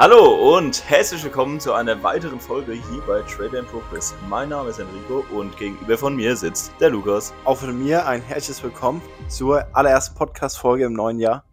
Hallo und herzlich willkommen zu einer weiteren Folge hier bei Trade and Progress. Mein Name ist Enrico und gegenüber von mir sitzt der Lukas. Auch von mir ein herzliches Willkommen zur allerersten Podcast-Folge im neuen Jahr.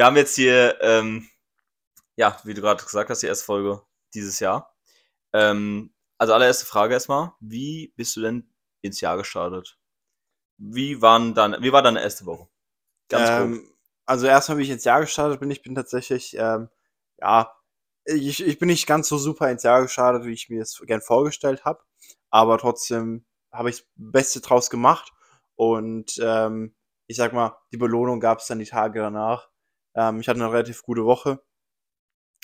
Wir haben jetzt hier, ähm, ja, wie du gerade gesagt hast, die erste Folge dieses Jahr. Ähm, also allererste Frage erstmal, wie bist du denn ins Jahr gestartet? Wie, waren dann, wie war deine erste Woche? Ganz ähm, Also erstmal, wie ich ins Jahr gestartet bin, ich bin tatsächlich, ähm, ja, ich, ich bin nicht ganz so super ins Jahr gestartet, wie ich mir es gern vorgestellt habe, aber trotzdem habe ich das Beste draus gemacht und ähm, ich sag mal, die Belohnung gab es dann die Tage danach. Ähm, ich hatte eine relativ gute Woche.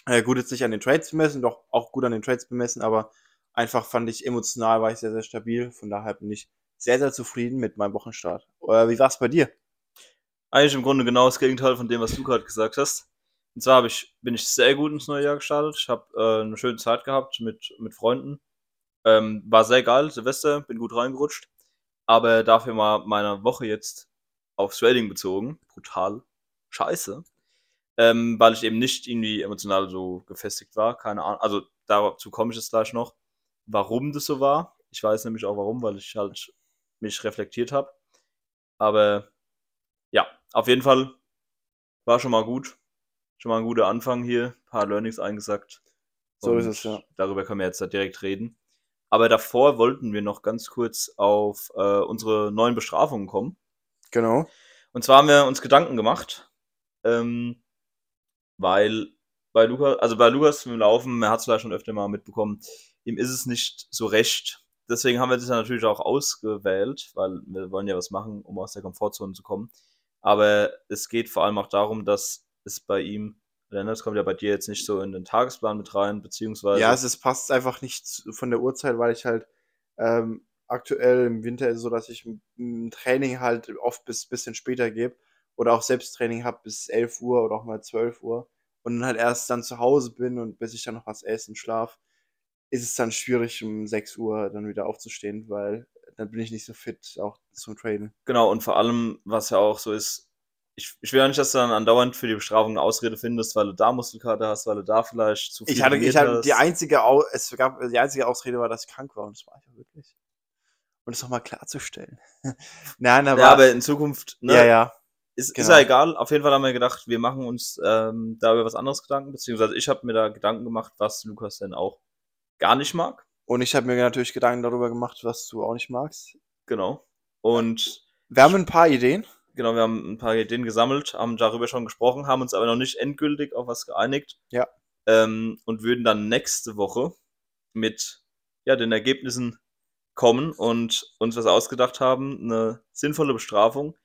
Äh, gut jetzt nicht an den Trades bemessen, doch auch gut an den Trades bemessen, aber einfach fand ich emotional war ich sehr, sehr stabil. Von daher bin ich sehr, sehr zufrieden mit meinem Wochenstart. Äh, wie war es bei dir? Eigentlich im Grunde genau das Gegenteil von dem, was du gerade gesagt hast. Und zwar ich, bin ich sehr gut ins neue Jahr gestartet. Ich habe äh, eine schöne Zeit gehabt mit, mit Freunden. Ähm, war sehr geil, Silvester, bin gut reingerutscht. Aber dafür war meine Woche jetzt aufs Trading bezogen. Brutal scheiße. Ähm, weil ich eben nicht irgendwie emotional so gefestigt war. Keine Ahnung. Also dazu komme ich jetzt gleich noch, warum das so war. Ich weiß nämlich auch warum, weil ich halt mich reflektiert habe. Aber ja, auf jeden Fall war schon mal gut. Schon mal ein guter Anfang hier. Ein paar Learnings eingesackt. So Und ist es, ja. Darüber können wir jetzt direkt reden. Aber davor wollten wir noch ganz kurz auf äh, unsere neuen Bestrafungen kommen. Genau. Und zwar haben wir uns Gedanken gemacht, ähm, weil bei Lukas, also bei Lukas im Laufen, er hat es vielleicht schon öfter mal mitbekommen, ihm ist es nicht so recht. Deswegen haben wir das ja natürlich auch ausgewählt, weil wir wollen ja was machen, um aus der Komfortzone zu kommen. Aber es geht vor allem auch darum, dass es bei ihm, das kommt ja bei dir jetzt nicht so in den Tagesplan mit rein, beziehungsweise. Ja, es ist, passt einfach nicht von der Uhrzeit, weil ich halt ähm, aktuell im Winter ist so, dass ich ein Training halt oft bis bisschen später gebe oder auch Selbsttraining habe bis 11 Uhr oder auch mal 12 Uhr und dann halt erst dann zu Hause bin und bis ich dann noch was esse und schlaf, ist es dann schwierig um 6 Uhr dann wieder aufzustehen, weil dann bin ich nicht so fit auch zum Traden. Genau, und vor allem, was ja auch so ist, ich, ich will ja nicht, dass du dann andauernd für die Bestrafung eine Ausrede findest, weil du da Muskelkater hast, weil du da vielleicht zu viel Ich hatte, ich hatte die einzige, es gab, die einzige Ausrede war, dass ich krank war und das war ich auch wirklich und es nochmal klarzustellen. Nein, aber. Ja, aber in Zukunft, ne? Ja, ja. Ist, genau. ist ja egal. Auf jeden Fall haben wir gedacht, wir machen uns ähm, da über was anderes Gedanken, beziehungsweise ich habe mir da Gedanken gemacht, was Lukas denn auch gar nicht mag. Und ich habe mir natürlich Gedanken darüber gemacht, was du auch nicht magst. Genau. Und. Wir haben ein paar Ideen. Genau, wir haben ein paar Ideen gesammelt, haben darüber schon gesprochen, haben uns aber noch nicht endgültig auf was geeinigt. Ja. Ähm, und würden dann nächste Woche mit ja, den Ergebnissen kommen und uns was ausgedacht haben, eine sinnvolle Bestrafung.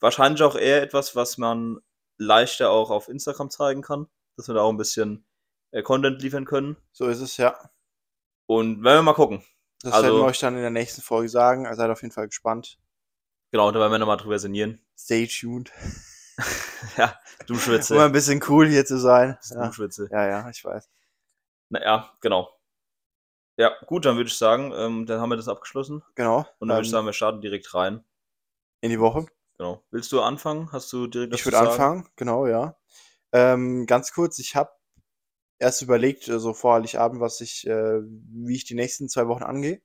Wahrscheinlich auch eher etwas, was man leichter auch auf Instagram zeigen kann, dass wir da auch ein bisschen äh, Content liefern können. So ist es, ja. Und werden wir mal gucken. Das also, werden wir euch dann in der nächsten Folge sagen. Also seid auf jeden Fall gespannt. Genau, da werden wir nochmal drüber sinnieren. Stay tuned. ja, du Schwitze. Um ein bisschen cool hier zu sein. Ja. Du Schwitze. Ja, ja, ich weiß. Naja, genau. Ja, gut, dann würde ich sagen, ähm, dann haben wir das abgeschlossen. Genau. Und dann würde ich sagen, wir starten direkt rein. In die Woche. Genau. Willst du anfangen? Hast du direkt was Ich würde anfangen, genau, ja. Ähm, ganz kurz, ich habe erst überlegt, so also vor Heiligabend, was ich, äh, wie ich die nächsten zwei Wochen angehe.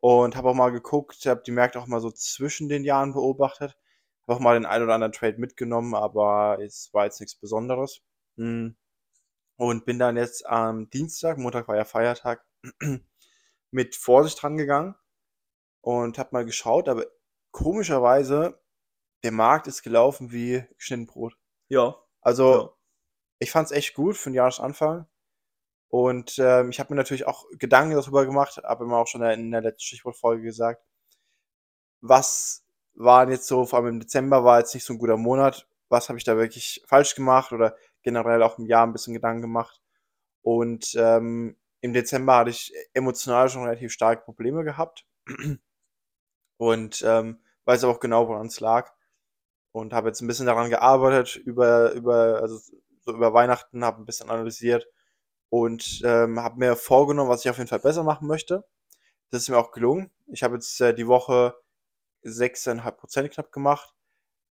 Und habe auch mal geguckt, habe die Märkte auch mal so zwischen den Jahren beobachtet. Habe auch mal den ein oder anderen Trade mitgenommen, aber es war jetzt nichts Besonderes. Hm. Und bin dann jetzt am Dienstag, Montag war ja Feiertag, mit Vorsicht rangegangen und habe mal geschaut, aber komischerweise, der Markt ist gelaufen wie geschnitten Brot. Ja. Also, ja. ich fand es echt gut für den Jahresanfang. Und ähm, ich habe mir natürlich auch Gedanken darüber gemacht, habe immer auch schon in der letzten Stichwortfolge gesagt, was war jetzt so, vor allem im Dezember war jetzt nicht so ein guter Monat, was habe ich da wirklich falsch gemacht oder generell auch im Jahr ein bisschen Gedanken gemacht. Und ähm, im Dezember hatte ich emotional schon relativ starke Probleme gehabt. Und ähm, weiß auch genau, woran es lag. Und habe jetzt ein bisschen daran gearbeitet, über, über, also so über Weihnachten, habe ein bisschen analysiert und ähm, habe mir vorgenommen, was ich auf jeden Fall besser machen möchte. Das ist mir auch gelungen. Ich habe jetzt äh, die Woche 6,5% knapp gemacht,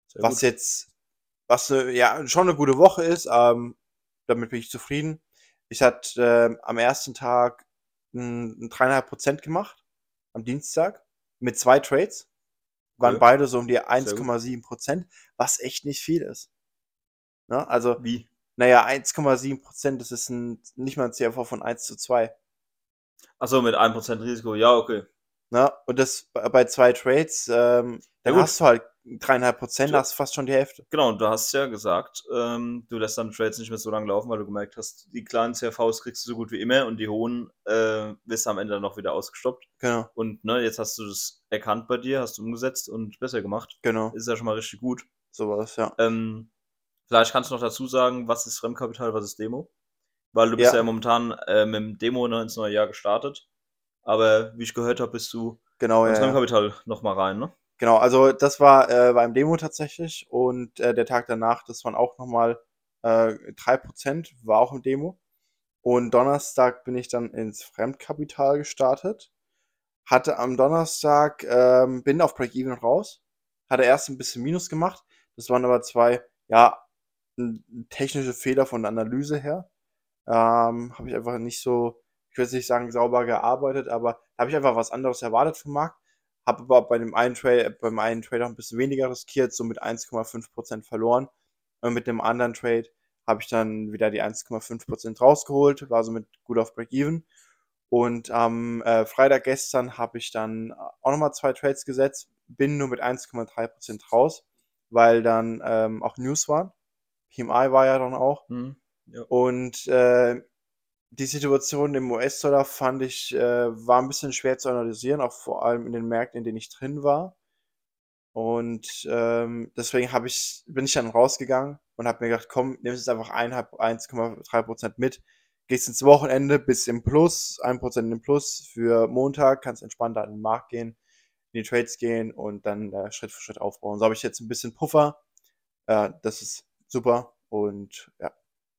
Sehr was gut. jetzt, was äh, ja schon eine gute Woche ist. Ähm, damit bin ich zufrieden. Ich hatte ähm, am ersten Tag ein, ein 3,5% gemacht, am Dienstag, mit zwei Trades. Waren Okay. beide so um die gut. 1,7%, was echt nicht viel ist. Ne? Also, Wie? naja, 1,7%, das ist ein, nicht mal ein CRV von 1 zu 2. Achso, mit 1% Risiko. Ja, okay. Ne? Und das bei zwei Trades, ähm, dann gut. hast du halt 3,5%, Du- hast fast schon die Hälfte. Genau, und du hast ja gesagt, ähm, du lässt dann Trades nicht mehr so lange laufen, weil du gemerkt hast, die kleinen CRVs kriegst du so gut wie immer und die hohen äh, wirst du am Ende dann noch wieder ausgestoppt. Genau, Und ne, jetzt hast du das erkannt bei dir, hast du umgesetzt und besser gemacht. genau, Ist ja schon mal richtig gut. sowas, ja. Ähm, vielleicht kannst du noch dazu sagen, was ist Fremdkapital, was ist Demo? Weil du bist Ja. ja, momentan äh, mit dem Demo noch ins neue Jahr gestartet. Aber wie ich gehört habe, bist du Genau, ins ja, ja. Fremdkapital nochmal rein, ne? Genau, also das war äh, beim Demo tatsächlich und äh, der Tag danach, das waren auch nochmal äh, 3%, war auch im Demo. Und Donnerstag bin ich dann ins Fremdkapital gestartet. Hatte am Donnerstag, ähm, bin auf Break-Even raus. Hatte erst ein bisschen Minus gemacht. Das waren aber zwei, ja, technische Fehler von der Analyse her. Ähm, habe ich einfach nicht so, ich jetzt nicht sagen sauber gearbeitet, aber habe ich einfach was anderes erwartet vom Markt. Habe aber bei dem einen Trade, beim einen Trade auch ein bisschen weniger riskiert, so mit 1,5% verloren. Und mit dem anderen Trade habe ich dann wieder die 1,5% rausgeholt, war somit gut auf Break-Even. Und am äh, Freitag gestern habe ich dann auch nochmal zwei Trades gesetzt, bin nur mit 1,3% raus, weil dann ähm, auch News waren. PMI war ja dann auch. Hm, ja. Und äh, die Situation im US-Dollar fand ich, äh, war ein bisschen schwer zu analysieren, auch vor allem in den Märkten, in denen ich drin war. Und ähm, deswegen habe ich, bin ich dann rausgegangen und habe mir gedacht, komm, nimm jetzt einfach 1,3% mit, gehst ins Wochenende, bist im Plus, 1% im Plus für Montag, kannst entspannter an den Markt gehen, in die Trades gehen und dann äh, Schritt für Schritt aufbauen. So habe ich jetzt ein bisschen Puffer. Äh, das ist super und ja,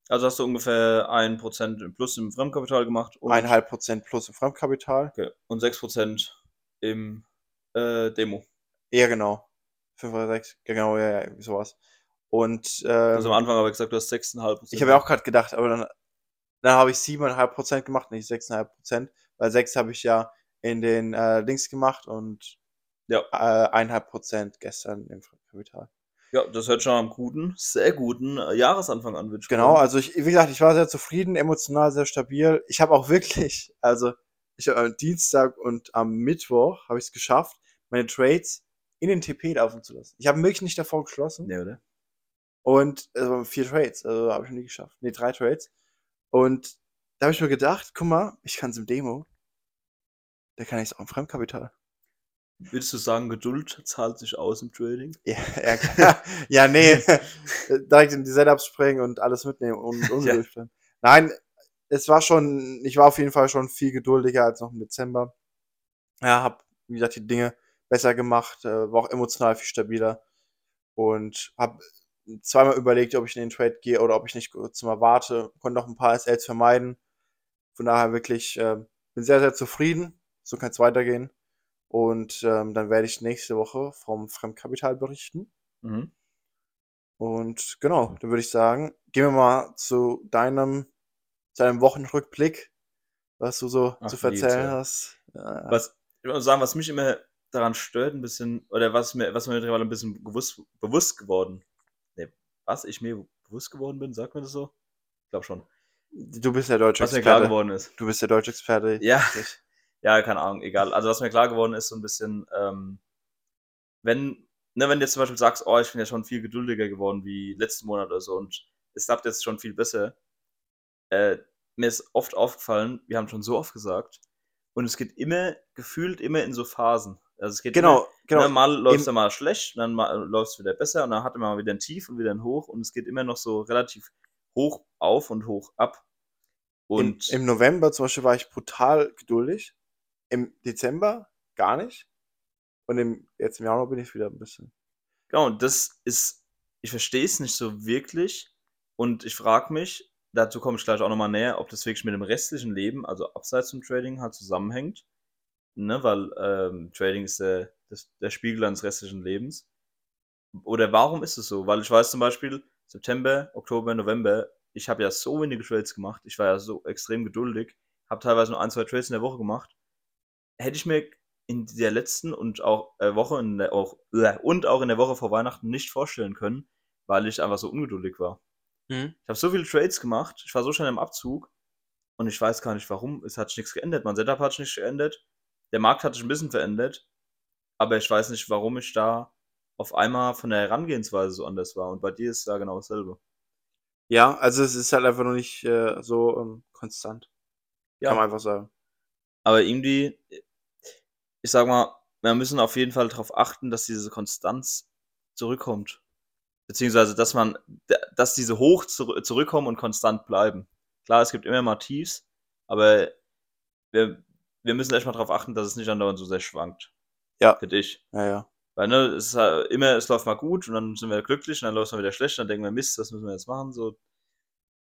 Also hast du ungefähr 1% im Plus im Fremdkapital gemacht und, 1,5% plus im Fremdkapital. okay, und 6% im äh, Demo. Ja, genau. 5 oder 6, genau, ja, ja, irgendwie sowas. Und Also am ähm, Anfang habe ich gesagt, du hast 6,5%. ich habe ja auch gerade gedacht, aber dann, dann habe ich 7,5% gemacht, nicht 6,5%, weil 6 habe ich ja in den äh, Links gemacht und Ja. äh, 1,5% gestern im Fremdkapital. Ja, das hört schon am guten, sehr guten äh, Jahresanfang an, ich Genau, also ich, wie gesagt, ich war sehr zufrieden, emotional sehr stabil. Ich habe auch wirklich, also ich habe am Dienstag und am Mittwoch habe ich es geschafft, meine Trades in den TP laufen zu lassen. Ich habe wirklich nicht davor geschlossen. Nee, oder? Und also vier Trades, also habe ich noch nie geschafft. Nee, drei Trades. Und da habe ich mir gedacht, guck mal, ich kann es im Demo. Da kann ich es auch im Fremdkapital. Würdest du sagen, Geduld zahlt sich aus im Trading? Ja, ja, ja nee. Direkt in die Setups springen und alles mitnehmen und ungeduldig Ja. Nein, es war schon, ich war auf jeden Fall schon viel geduldiger als noch im Dezember. Ja, hab, wie gesagt, die Dinge besser gemacht, äh, war auch emotional viel stabiler und hab zweimal überlegt, ob ich in den Trade gehe oder ob ich nicht kurz mal warte. Konnte auch ein paar SLs vermeiden. Von daher wirklich, äh, bin sehr, sehr zufrieden. So kann es weitergehen. Und ähm, dann werde ich nächste Woche vom Fremdkapital berichten. Mhm. Und genau, dann würde ich sagen, gehen wir mal zu deinem, zu deinem Wochenrückblick, was du so Ach, zu Jahr. hast. Ja, Was, ich muss sagen, was mich immer daran stört, ein bisschen, oder was mir, was mir mittlerweile ein bisschen bewusst, bewusst geworden, nee, was ich mir bewusst geworden bin, sagt man das so? Ich glaube schon. du bist der deutsche Was mir klar Experte. geworden ist. Du bist der deutsche Experte. Ja. richtig. Ja, keine Ahnung, egal. Also was mir klar geworden ist, so ein bisschen, ähm, wenn, ne, wenn du jetzt zum Beispiel sagst, oh, ich bin ja schon viel geduldiger geworden wie letzten Monat oder so und es klappt jetzt schon viel besser, äh, mir ist oft aufgefallen, wir haben schon so oft gesagt, und es geht immer, gefühlt immer in so Phasen. Also es geht Genau, immer, genau. ne, mal läuft es Im- ja mal schlecht, dann läuft es wieder besser und dann hat man mal wieder ein Tief und wieder ein Hoch und es geht immer noch so relativ hoch auf und hoch ab. Im, Und Im November zum Beispiel war ich brutal geduldig. Im Dezember gar nicht. Und im, jetzt im Januar bin ich wieder ein bisschen. genau, und das ist, ich verstehe es nicht so wirklich. Und ich frage mich, dazu komme ich gleich auch nochmal näher, ob das wirklich mit dem restlichen Leben, also abseits vom Trading, halt zusammenhängt. Ne, weil ähm, Trading ist der, das, der Spiegel eines restlichen Lebens. Oder warum ist es so? Weil ich weiß zum Beispiel, September, Oktober, November, ich habe ja so wenige Trades gemacht. Ich war ja so extrem geduldig. Habe teilweise nur ein, zwei Trades in der Woche gemacht. Hätte ich mir in der letzten und auch äh, Woche in der, auch, äh, und auch in der Woche vor Weihnachten nicht vorstellen können, weil ich einfach so ungeduldig war. Mhm. Ich habe so viele Trades gemacht, ich war so schnell im Abzug und ich weiß gar nicht warum. Es hat sich nichts geändert. Mein Setup hat sich nicht geändert. Der Markt hat sich ein bisschen verändert, aber ich weiß nicht, warum ich da auf einmal von der Herangehensweise so anders war. Und bei dir ist da genau dasselbe. Ja, also es ist halt einfach noch nicht äh, so ähm, konstant. Ja. Kann man einfach sagen. Aber irgendwie, ich sag mal, wir müssen auf jeden Fall darauf achten, dass diese Konstanz zurückkommt. Beziehungsweise, dass man, dass diese hoch zur- zurückkommen und konstant bleiben. Klar, es gibt immer mal Tiefs, aber wir, wir müssen echt mal darauf achten, dass es nicht andauernd so sehr schwankt. Ja. Für dich. Ja, ja. Weil, ne, es ist halt immer, es läuft mal gut und dann sind wir glücklich und dann läuft es mal wieder schlecht, dann denken wir, Mist, was müssen wir jetzt machen? So.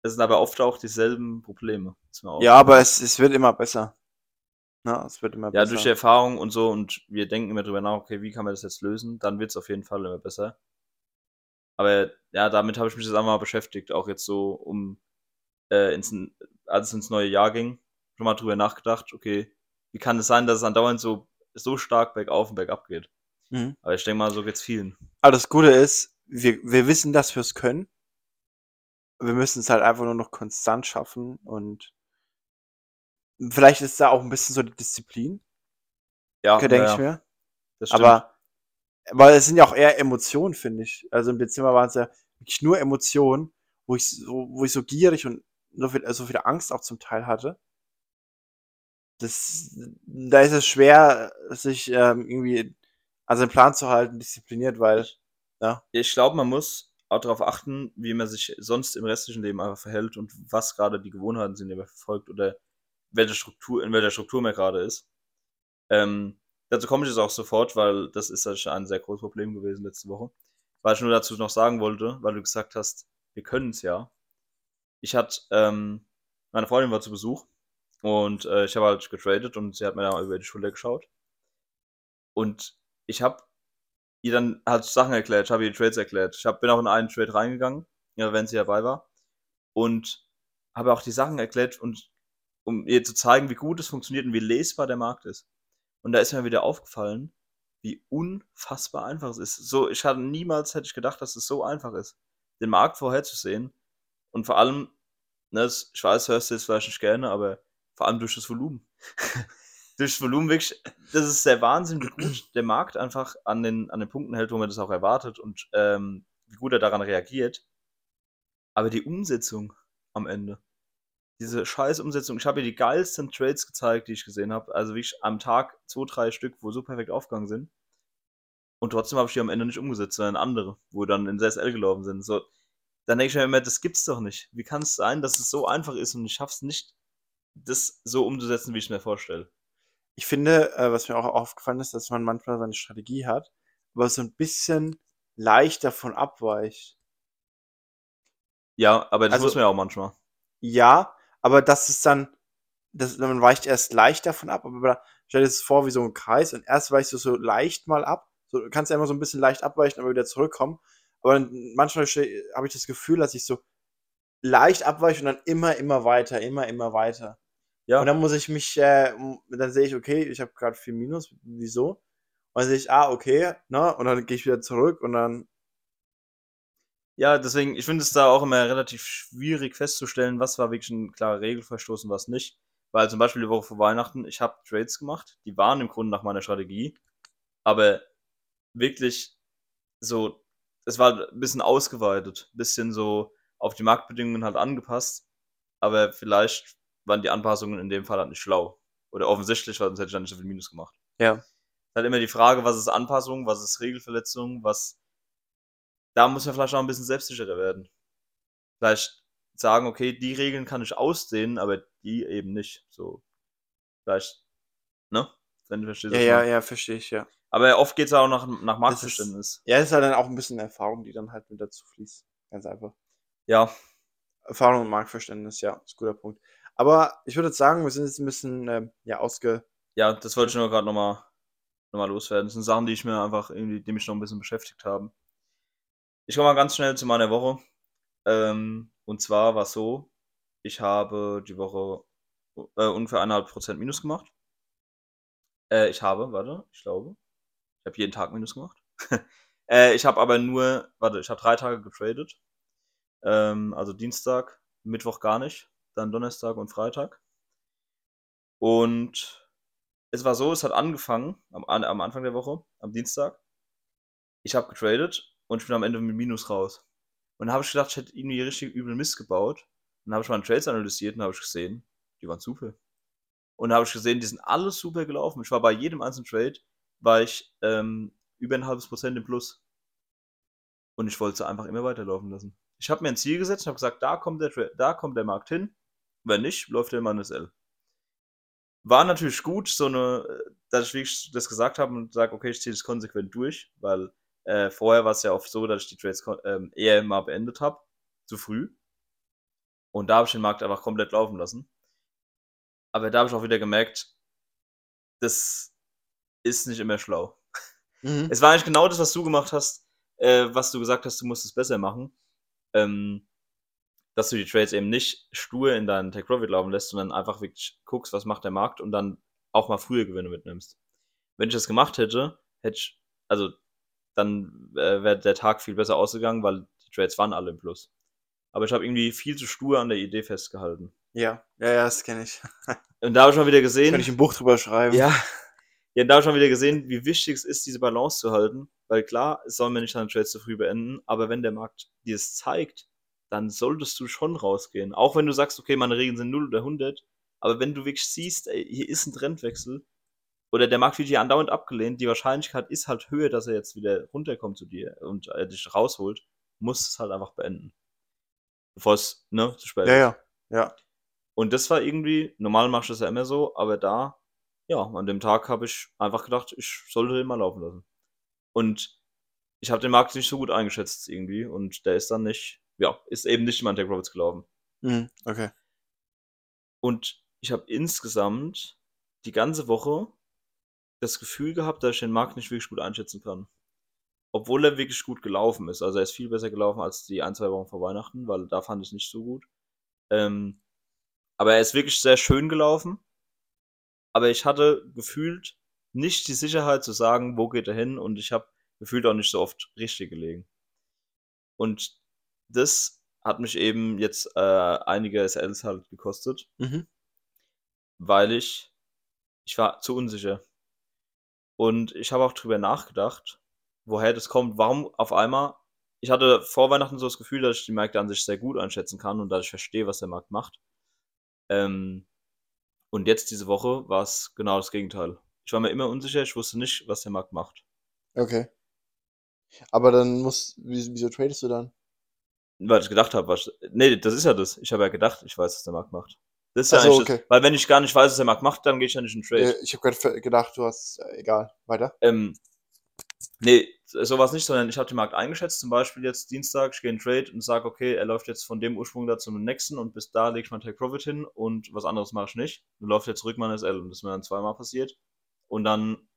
Das sind aber oft auch dieselben Probleme. Ja, aber es, es wird immer besser. Na, es wird immer Ja, besser. durch die Erfahrung und so und wir denken immer drüber nach, okay, wie kann man das jetzt lösen? Dann wird es auf jeden Fall immer besser. Aber ja, damit habe ich mich jetzt einmal beschäftigt, auch jetzt so um, äh, ins, als es ins neue Jahr ging, schon mal drüber nachgedacht, okay, wie kann es sein, dass es andauernd so, so stark bergauf und bergab geht? Mhm. Aber ich denke mal, so geht's vielen. Aber das Gute ist, wir, wir wissen, dass wir es können. Wir müssen es halt einfach nur noch konstant schaffen und vielleicht ist da auch ein bisschen so die Disziplin, Ja, denke ja, ich mir. Aber, weil es sind ja auch eher Emotionen, finde ich. Also im Dezember waren es ja wirklich nur Emotionen, wo ich so, wo ich so gierig und so viel, so viel Angst auch zum Teil hatte. Das, da ist es schwer, sich ähm, irgendwie an seinen Plan zu halten, diszipliniert, weil, ja. ich glaube, man muss auch darauf achten, wie man sich sonst im restlichen Leben einfach verhält und was gerade die Gewohnheiten sind, die man verfolgt oder welche Struktur, in welcher Struktur man gerade ist. Ähm, dazu komme ich jetzt auch sofort, weil das ist ja schon ein sehr großes Problem gewesen letzte Woche. Weil ich nur dazu noch sagen wollte, weil du gesagt hast, wir können es ja. Ich hatte, ähm, meine Freundin war zu Besuch und äh, ich habe halt getradet und sie hat mir da über die Schulter geschaut. Und ich habe ihr dann halt Sachen erklärt, ich habe ihr Trades erklärt. Ich hab, bin auch in einen Trade reingegangen, ja, wenn sie dabei war. Und habe auch die Sachen erklärt und um ihr zu zeigen, wie gut es funktioniert und wie lesbar der Markt ist. Und da ist mir wieder aufgefallen, wie unfassbar einfach es ist. So, ich hatte niemals hätte ich gedacht, dass es so einfach ist, den Markt vorherzusehen. Und vor allem, ne, ich weiß, hörst du jetzt vielleicht nicht gerne, aber vor allem durch das Volumen. durch das Volumen wirklich, das ist der Wahnsinn, wie gut der Markt einfach an den, an den Punkten hält, wo man das auch erwartet und ähm, wie gut er daran reagiert. Aber die Umsetzung am Ende, diese scheiß Umsetzung, ich habe dir die geilsten Trades gezeigt, die ich gesehen habe. Also wirklich am Tag zwei, drei Stück, wo so perfekt aufgegangen sind. Und trotzdem habe ich die am Ende nicht umgesetzt, sondern andere, wo dann in SSL gelaufen sind. So, dann denke ich mir immer, das gibt's doch nicht. Wie kann es sein, dass es so einfach ist und ich schaff's nicht, das so umzusetzen, wie ich mir vorstelle? Ich finde, äh, was mir auch aufgefallen ist, dass man manchmal seine Strategie hat, aber so ein bisschen leicht davon abweicht. Ja, aber das Also- muss man ja auch manchmal. Ja, aber das ist dann, das, man weicht erst leicht davon ab, aber stell dir das vor wie so ein Kreis und erst weichst du so leicht mal ab. So, du kannst ja immer so ein bisschen leicht abweichen, aber wieder zurückkommen. Aber dann, manchmal habe ich das Gefühl, dass ich so leicht abweiche und dann immer, immer weiter, immer, immer weiter. Ja. Und dann muss ich mich, äh, dann sehe ich, okay, ich habe gerade viel Minus, wieso? Und dann sehe ich, ah, okay, ne? Und dann gehe ich wieder zurück und dann, Ja, deswegen, ich finde es da auch immer relativ schwierig festzustellen, was war wirklich ein klarer Regelverstoß und was nicht. Weil zum Beispiel die Woche vor Weihnachten, ich habe Trades gemacht, die waren im Grunde nach meiner Strategie, aber wirklich so, es war ein bisschen ausgeweitet, ein bisschen so auf die Marktbedingungen halt angepasst, aber vielleicht waren die Anpassungen in dem Fall halt nicht schlau. Oder offensichtlich, weil sonst hätte ich dann nicht so viel Minus gemacht. ja. ist halt immer die Frage, was ist Anpassung, was ist Regelverletzung, was. Da muss man vielleicht auch ein bisschen selbstsicherer werden. Vielleicht sagen, okay, die Regeln kann ich ausdehnen, aber die eben nicht. So, vielleicht, ne? Wenn du verstehst. Ja, ja, ja, verstehe ich, ja. Aber oft geht es auch nach, nach Das ist, Marktverständnis. ja, ist halt dann auch ein bisschen Erfahrung, die dann halt mit dazu fließt. Ganz einfach. Ja, Erfahrung und Marktverständnis, ja, ist ein guter Punkt. Aber ich würde jetzt sagen, wir sind jetzt ein bisschen ähm, ja, ausge. ja, das wollte ich nur gerade nochmal noch mal loswerden. Das sind Sachen, die ich mir einfach irgendwie, die mich noch ein bisschen beschäftigt haben. Ich komme mal ganz schnell zu meiner Woche. Ähm, und zwar war es so, ich habe die Woche äh, ungefähr 1,5% Minus gemacht. Äh, ich habe, warte, ich glaube, ich habe jeden Tag Minus gemacht. äh, ich habe aber nur, warte, ich habe drei Tage getradet. Ähm, also Dienstag, Mittwoch gar nicht, dann Donnerstag und Freitag. Und es war so, es hat angefangen am, am Anfang der Woche, am Dienstag. Ich habe getradet und ich bin am Ende mit Minus raus. Und dann habe ich gedacht, ich hätte irgendwie richtig übel Mist gebaut. Dann habe ich meine Trades analysiert und habe ich gesehen, die waren super. Und dann habe ich gesehen, die sind alle super gelaufen. Ich war bei jedem einzelnen Trade, war ich ähm, über ein halbes Prozent im Plus. Und ich wollte sie einfach immer weiterlaufen lassen. Ich habe mir ein Ziel gesetzt und habe gesagt, da kommt, der, da kommt der Markt hin. Wenn nicht, läuft der immer in das L. War natürlich gut, so eine, äh, dass ich wirklich das gesagt habe und sage, okay, ich ziehe das konsequent durch, weil äh, vorher war es ja oft so, dass ich die Trades ähm, eher mal beendet habe, zu früh. Und da habe ich den Markt einfach komplett laufen lassen. Aber da habe ich auch wieder gemerkt, das ist nicht immer schlau. Mhm. Es war eigentlich genau das, was du gemacht hast, äh, was du gesagt hast, du musst es besser machen. Ähm, dass du die Trades eben nicht stur in deinen Take Profit laufen lässt, sondern einfach wirklich guckst, was macht der Markt und dann auch mal frühe Gewinne mitnimmst. Wenn ich das gemacht hätte, hätte ich, also dann äh, wäre der Tag viel besser ausgegangen, weil die Trades waren alle im Plus. Aber ich habe irgendwie viel zu stur an der Idee festgehalten. Ja, ja, ja, das kenne ich. Und da habe ich mal wieder gesehen. Könnte ich ein Buch drüber schreiben. Ja. Ja, da habe ich schon wieder gesehen, wie wichtig es ist, diese Balance zu halten. Weil klar, es soll man nicht seine Trades zu früh beenden, aber wenn der Markt dir es zeigt, dann solltest du schon rausgehen. Auch wenn du sagst, okay, meine Regeln sind 0 oder 100, aber wenn du wirklich siehst, ey, hier ist ein Trendwechsel oder der Markt wird hier andauernd abgelehnt, die Wahrscheinlichkeit ist halt höher, dass er jetzt wieder runterkommt zu dir und äh, dich rausholt, musst es halt einfach beenden. Bevor es ne, zu spät ja, ist. ja. ja. Und das war irgendwie, normal machst du das ja immer so, aber da, ja, an dem Tag habe ich einfach gedacht, ich sollte den mal laufen lassen. Und ich habe den Markt nicht so gut eingeschätzt irgendwie und der ist dann nicht, ja, ist eben nicht meinen Take Profits gelaufen. Mhm. Okay. Und ich habe insgesamt die ganze Woche das Gefühl gehabt, dass ich den Markt nicht wirklich gut einschätzen kann. Obwohl er wirklich gut gelaufen ist. Also er ist viel besser gelaufen als die ein, zwei Wochen vor Weihnachten, weil da fand ich es nicht so gut. Ähm, aber er ist wirklich sehr schön gelaufen. Aber ich hatte gefühlt nicht die Sicherheit zu sagen, wo geht er hin und ich habe gefühlt auch nicht so oft richtig gelegen. Und das hat mich eben jetzt äh, einige SLs halt gekostet, Mhm. weil ich, ich war zu unsicher. Und ich habe auch drüber nachgedacht, woher das kommt, warum auf einmal, ich hatte vor Weihnachten so das Gefühl, dass ich die Märkte an sich sehr gut einschätzen kann und dass ich verstehe, was der Markt macht. Ähm, und jetzt diese Woche war es genau das Gegenteil. Ich war mir immer unsicher, ich wusste nicht, was der Markt macht. Okay. Aber dann muss, wie- wieso tradest du dann? Weil ich gedacht habe, was. Nee, das ist ja das. Ich habe ja gedacht, ich weiß, was der Markt macht. Das ist ja Ach so, eigentlich okay. das. Weil wenn ich gar nicht weiß, was der Markt macht, dann gehe ich ja nicht in den Trade. Äh, ich habe gerade gedacht, du hast, äh, egal, weiter. Ähm, nee, so war es nicht, sondern ich habe den Markt eingeschätzt. Zum Beispiel jetzt Dienstag, ich gehe in den Trade und sage, okay, er läuft jetzt von dem Ursprung da zum nächsten und bis da lege ich mein Take Profit hin und was anderes mache ich nicht. Dann läuft er zurück mein SL und das ist mir dann zweimal passiert. Und dann,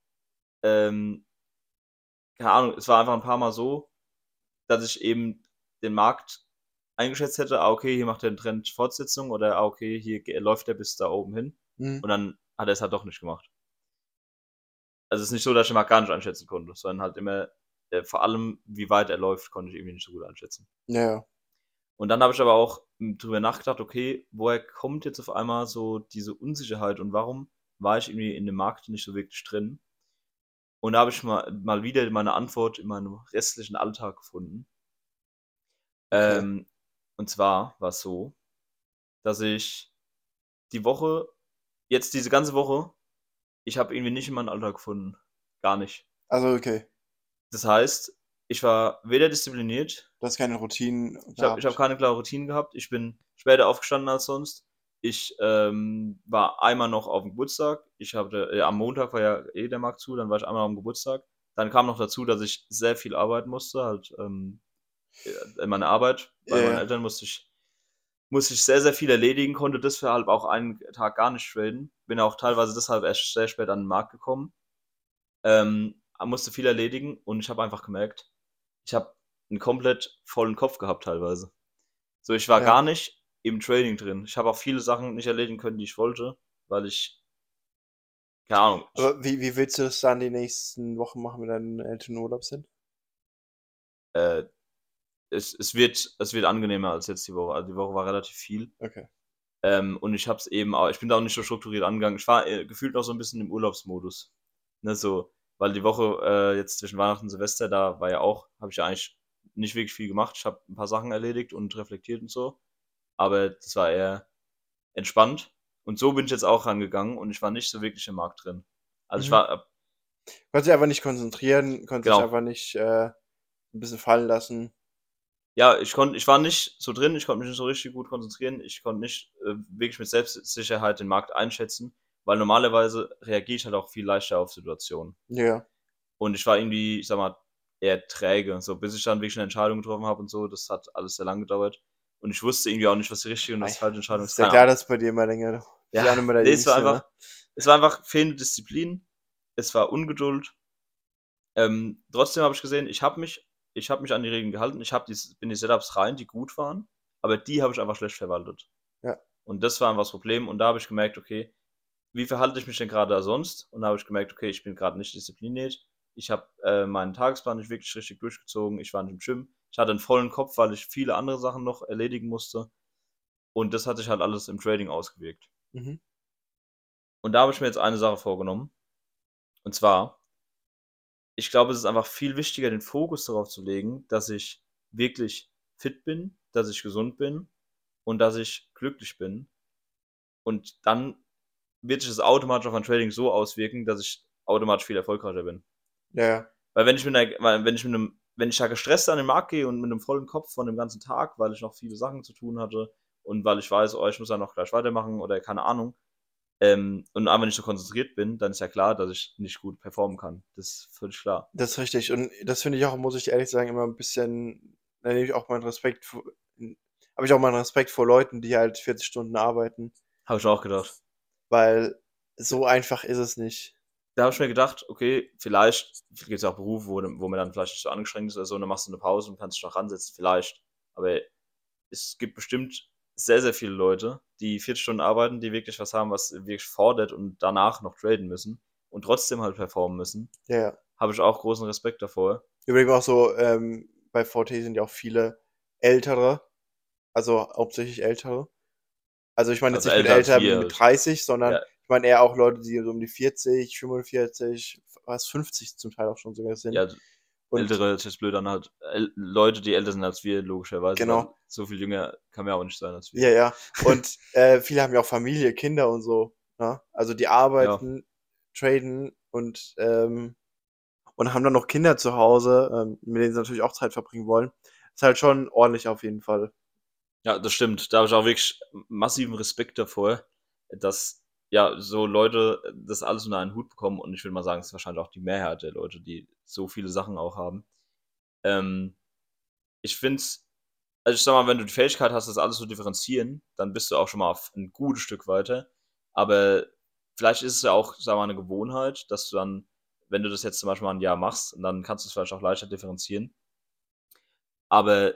ähm, keine Ahnung, es war einfach ein paar Mal so, dass ich eben den Markt eingeschätzt hätte, ah, okay, hier macht er einen Trend Fortsetzung oder ah, okay, hier läuft er bis da oben hin. Mhm. Und dann hat er es halt doch nicht gemacht. Also es ist nicht so, dass ich den Markt gar nicht einschätzen konnte, sondern halt immer, äh, vor allem, wie weit er läuft, konnte ich irgendwie nicht so gut einschätzen. Ja. Und dann habe ich aber auch m, drüber nachgedacht, okay, woher kommt jetzt auf einmal so diese Unsicherheit und warum war ich irgendwie in dem Markt nicht so wirklich drin? Und da habe ich mal, mal wieder meine Antwort in meinem restlichen Alltag gefunden. Okay. Ähm, und zwar war es so, dass ich die Woche, jetzt diese ganze Woche, ich habe irgendwie nicht in meinen Alltag gefunden. Gar nicht. Also, okay. Das heißt, Ich war weder diszipliniert. Du hast keine Routinen Ich habe ich habe keine klare Routine gehabt. Ich bin später aufgestanden als sonst. Ich, ähm, war einmal noch auf'm Geburtstag. Ich hatte äh, am Montag war ja eh der Markt zu, dann war ich einmal auf'm Geburtstag. Dann kam noch dazu, dass ich sehr viel arbeiten musste, halt, ähm, äh, in meiner Arbeit. Bei Ja, meinen. Eltern musste ich musste ich sehr, sehr viel erledigen, konnte deshalb auch einen Tag gar nicht traden. Bin auch teilweise deshalb erst sehr spät an den Markt gekommen. Ähm, musste viel erledigen und ich habe einfach gemerkt, ich habe 'n komplett vollen Kopf gehabt teilweise. So, ich war Ja. gar nicht im Trading drin. Ich habe auch viele Sachen nicht erledigen können, die ich wollte, weil ich keine Ahnung. Aber wie wie willst du das dann die nächsten Wochen machen, wenn deine Eltern Urlaub sind? Äh, es es wird es wird angenehmer als jetzt die Woche. Also, die Woche war relativ viel. Okay. Ähm, und ich habe es eben auch ich bin da auch nicht so strukturiert angegangen. Ich war, äh, gefühlt noch so 'n bisschen im Urlaubsmodus, ne, so, weil die Woche, äh, jetzt zwischen Weihnachten und Silvester, da war ja auch habe ich ja eigentlich nicht wirklich viel gemacht. Ich habe 'n paar Sachen erledigt und reflektiert und so, aber das war eher entspannt. Und so bin ich jetzt auch rangegangen und ich war nicht so wirklich im Markt drin. Also, ich Mhm. war, äh Konntest dich einfach nicht konzentrieren, konntest dich Genau. einfach nicht, äh, 'n bisschen fallen lassen. Ja, ich konnte ich war nicht so drin, ich konnte mich nicht so richtig gut konzentrieren. Ich konnte nicht, äh, wirklich mit Selbstsicherheit den Markt einschätzen, weil normalerweise reagiere ich halt auch viel leichter auf Situationen. Ja. Und ich war irgendwie, ich sage mal, eher träge, so bis ich dann wirklich 'ne Entscheidung getroffen habe und so. Das hat alles sehr lang gedauert. Und ich wusste irgendwie auch nicht, was die richtige und was die falsche Entscheidung ist. Ist ja klar, dass bei dir immer länger Ja, die anderen bei der ne, es war einfach es war einfach fehlende Disziplin. Es war Ungeduld. Ähm, trotzdem habe ich gesehen, ich habe mich ich habe mich an die Regeln gehalten. Ich habe die bin in die Setups rein, die gut waren, aber die habe ich einfach schlecht verwaltet. Ja. Und das war einfach das Problem. Und da habe ich gemerkt: „Okay, wie verhalte ich mich denn grade da sonst?“ Und da habe ich gemerkt: „Okay, ich bin grad nicht diszipliniert. Ich habe, äh, meinen Tagesplan nicht wirklich richtig durchgezogen. Ich war nicht im Gym. Ich hatte 'n vollen Kopf, weil ich viele andere Sachen noch erledigen musste.“ Und das hat sich halt alles im Trading ausgewirkt. Mhm. Und da habe ich mir jetzt eine Sache vorgenommen. Und zwar ich glaube, es ist einfach viel wichtiger, den Fokus darauf zu legen, dass ich wirklich fit bin, dass ich gesund bin und dass ich glücklich bin. Und dann wird sich das automatisch auf mein Trading so auswirken, dass ich automatisch viel erfolgreicher bin. Ja. Weil wenn ich mit 'ner weil wenn ich mit 'nem wenn ich da gestresst an den Markt gehe und mit 'nem vollen Kopf von dem ganzen Tag, weil ich noch viele Sachen zu tun hatte und weil ich weiß: „Oh, ich muss ja noch gleich weitermachen“ oder keine Ahnung, ähm, und einfach nicht so konzentriert bin, dann ist ja klar, dass ich nicht gut performen kann. Das ist völlig klar. Das ist richtig. Und das finde ich auch, muss ich ehrlich sagen, immer 'n bisschen da nehme ich auch meinen Respekt habe ich auch meinen Respekt vor Leuten, die halt 40 Stunden arbeiten. Habe ich auch gedacht. Weil so einfach ist es nicht. Da habe ich mir gedacht: „Okay, vielleicht gibt's ja auch Berufe, wo wo man dann vielleicht nicht so angestrengt ist oder so und dann machst du 'ne Pause und kannst dich noch ransetzen“, vielleicht. Aber es gibt bestimmt sehr, sehr viele Leute, die 40 Stunden arbeiten, die wirklich was haben, was wirklich fordert und danach noch traden müssen und trotzdem halt performen müssen. Ja. Habe ich auch großen Respekt davor. Übrigens auch so, ähm, bei VT sind ja auch viele Ältere, also hauptsächlich Ältere. Also, ich meine jetzt Also nicht mit älter mit halt. 30, sondern Ja. ich meine eher auch Leute, die so um die 40, 45, fast 50 zum Teil auch schon sogar sind. Ja, Und Ältere blöd an, halt Leute, die älter sind als wir, logischerweise, Genau. so viel jünger kann man ja auch nicht sein als wir. Ja, ja. Und, äh, viele haben ja auch Familie, Kinder und so, ne? Also, die arbeiten, traden und, ähm und haben dann noch Kinder zu Hause, ähm, mit denen sie natürlich auch Zeit verbringen wollen. Ist halt schon ordentlich auf jeden Fall. Ja, das stimmt. Da habe ich auch wirklich massiven Respekt davor, dass, ja, so Leute das alles unter einen Hut bekommen und ich würde mal sagen, es ist wahrscheinlich auch die Mehrheit der Leute, die so viele Sachen auch haben. Ähm, ich finde es also, ich sage mal, wenn du die Fähigkeit hast, das alles zu differenzieren, dann bist du auch schon mal auf 'n gutes Stück weiter. Aber vielleicht ist es ja auch, wir mal, 'ne Gewohnheit, dass du dann wenn du das jetzt zum Beispiel mal 'n Jahr machst dann kannst du's vielleicht auch leichter differenzieren. Aber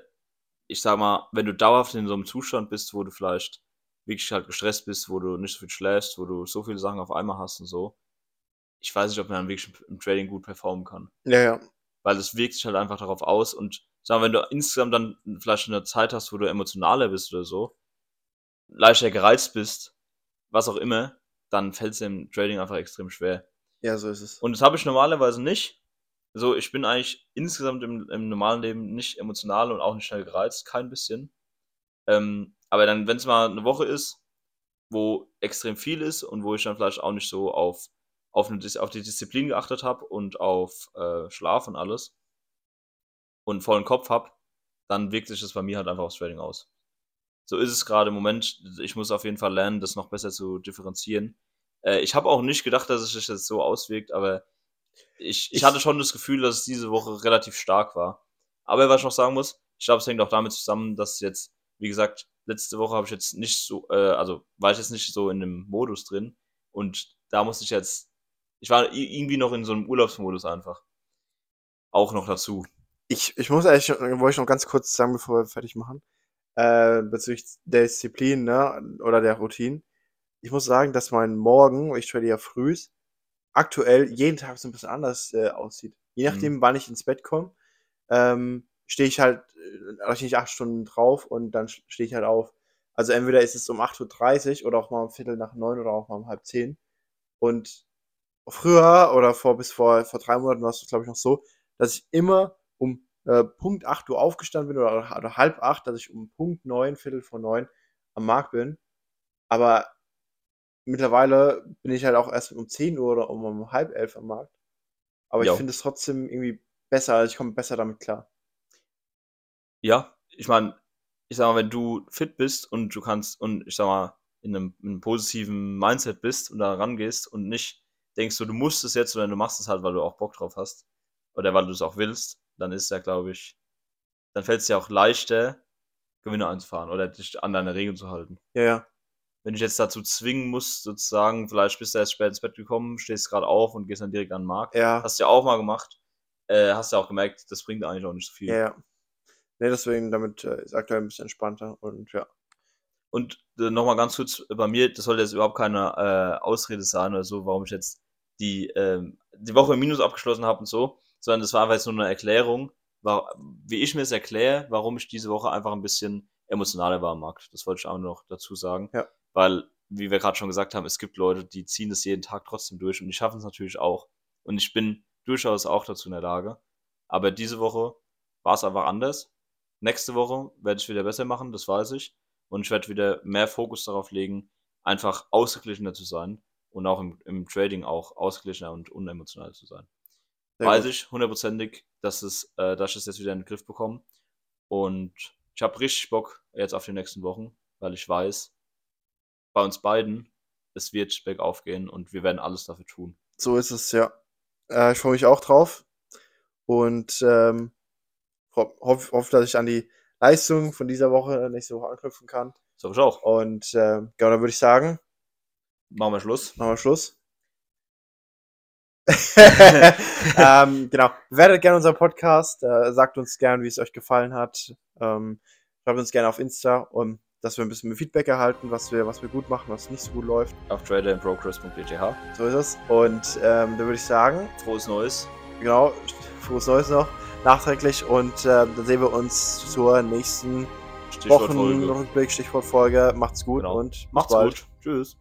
ich sage mal, wenn du dauerhaft in so 'nem Zustand bist, wo du vielleicht wirklich halt gestresst bist, wo du nicht so viel schläfst, wo du so viele Sachen auf einmal hast und so ich weiß nicht, ob man dann wirklich im Trading gut performen kann. Ja, ja. Weil es wirkt sich halt einfach darauf aus und sage mal, wenn du insgesamt dann vielleicht 'ne Zeit hast, wo du emotionaler bist oder so, leichter gereizt bist, was auch immer, dann fällt's dir im Trading einfach extrem schwer. Ja, so ist es. Und das habe ich normalerweise nicht. So, ich bin eigentlich insgesamt im im normalen Leben nicht emotional und auch nicht schnell gereizt, kein bisschen. Ähm, aber dann, wenn's mal 'ne Woche ist, wo extrem viel ist und wo ich dann vielleicht auch nicht so auf auf 'ne Dis auf die Disziplin geachtet habe und auf, äh, Schlaf und alles und vollen Kopf habe, dann wirkt sich das bei mir halt einfach aufs Trading aus. So ist es gerade im Moment. Ich muss auf jeden Fall lernen, das noch besser zu differenzieren. Äh, ich habe auch nicht gedacht, dass es sich das so auswirkt, aber ich, ich, hatte schon das Gefühl, dass es diese Woche relativ stark war. Aber was ich noch sagen muss, ich glaube, es hängt auch damit zusammen, dass jetzt, wie gesagt, letzte Woche habe ich jetzt nicht so, äh, also war ich jetzt nicht so in dem Modus drin und da musste ich jetzt, ich war irgendwie noch in so einem Urlaubsmodus einfach. Auch noch dazu. Ich, ich muss eigentlich, wollte ich noch ganz kurz sagen, bevor wir fertig machen, äh, bezüglich der Disziplin, ne, oder der Routine. Ich muss sagen, dass mein Morgen, ich trade ja früh, aktuell jeden Tag so ein bisschen anders äh, aussieht. Je mhm. nachdem, mhm. wann ich ins Bett komme, ähm, stehe ich halt, äh, rechne ich acht Stunden drauf und dann stehe ich halt auf. Also entweder ist es um 8.30 Uhr oder auch mal um Viertel nach neun oder auch mal um halb zehn. Und früher oder vor bis vor, vor drei Monaten war es, glaube ich, noch so, dass ich immer um äh, Punkt 8 Uhr aufgestanden bin oder, oder halb acht, dass ich um Punkt neun, Viertel vor neun am Markt bin. Aber mittlerweile bin ich halt auch erst um 10 Uhr oder um, um halb elf am Markt. Aber jo. ich finde es trotzdem irgendwie besser, also ich komme besser damit klar. Ja, ich meine, ich sag mal, wenn du fit bist und du kannst und ich sag mal, in einem, in einem positiven Mindset bist und da rangehst und nicht denkst du, du musst es jetzt, sondern du machst es halt, weil du auch Bock drauf hast oder weil du es auch willst, dann ist ja, glaube ich, dann fällt es dir auch leichter, Gewinne einzufahren oder dich an deine Regeln zu halten. Ja, ja. Wenn ich jetzt dazu zwingen muss, sozusagen, vielleicht bist du erst spät ins Bett gekommen, stehst gerade auf und gehst dann direkt an den Markt. Ja. Hast du ja auch mal gemacht. Äh, hast ja auch gemerkt, das bringt eigentlich auch nicht so viel. Ja, ja. Nee, deswegen damit äh, ist aktuell ein bisschen entspannter und ja. Und äh, nochmal ganz kurz bei mir, das soll jetzt überhaupt keine äh, Ausrede sein oder so, warum ich jetzt die, ähm, die Woche im Minus abgeschlossen habe und so, sondern das war einfach jetzt nur eine Erklärung, war, wie ich mir es erkläre, warum ich diese Woche einfach ein bisschen emotionaler war am Markt. Das wollte ich auch noch dazu sagen. Ja. Weil, wie wir gerade schon gesagt haben, es gibt Leute, die ziehen das jeden Tag trotzdem durch und die schaffen es natürlich auch. Und ich bin durchaus auch dazu in der Lage. Aber diese Woche war es einfach anders. Nächste Woche werde ich wieder besser machen, das weiß ich. Und ich werde wieder mehr Fokus darauf legen, einfach ausgeglichener zu sein und auch im, im Trading auch ausgeglichener und unemotional zu sein. Sehr Weiß gut. ich hundertprozentig, dass, es, äh, dass ich es jetzt wieder in den Griff bekomme. Und ich habe richtig Bock jetzt auf die nächsten Wochen, weil ich weiß, bei uns beiden, es wird bergauf gehen und wir werden alles dafür tun. So ist es, ja. Äh, ich freue mich auch drauf. Und ähm, hoffe, hoff, dass ich an die Leistung von dieser Woche nächste Woche anknüpfen kann. So ich auch. Und äh, genau, dann würde ich sagen, machen wir Schluss. Machen wir Schluss. ähm, genau. Bewertet gerne unseren Podcast. Äh, sagt uns gerne, wie es euch gefallen hat. Ähm, schreibt uns gerne auf Insta, um, dass wir ein bisschen Feedback erhalten, was wir, was wir gut machen, was nicht so gut läuft. Auf traderandbrokers.bth. So ist es. Und ähm, dann würde ich sagen: Frohes Neues. Genau, frohes Neues noch nachträglich und äh, dann sehen wir uns zur nächsten Wochenrückblick, Stichwortfolge. Macht's gut genau. und macht's bald. gut. Tschüss.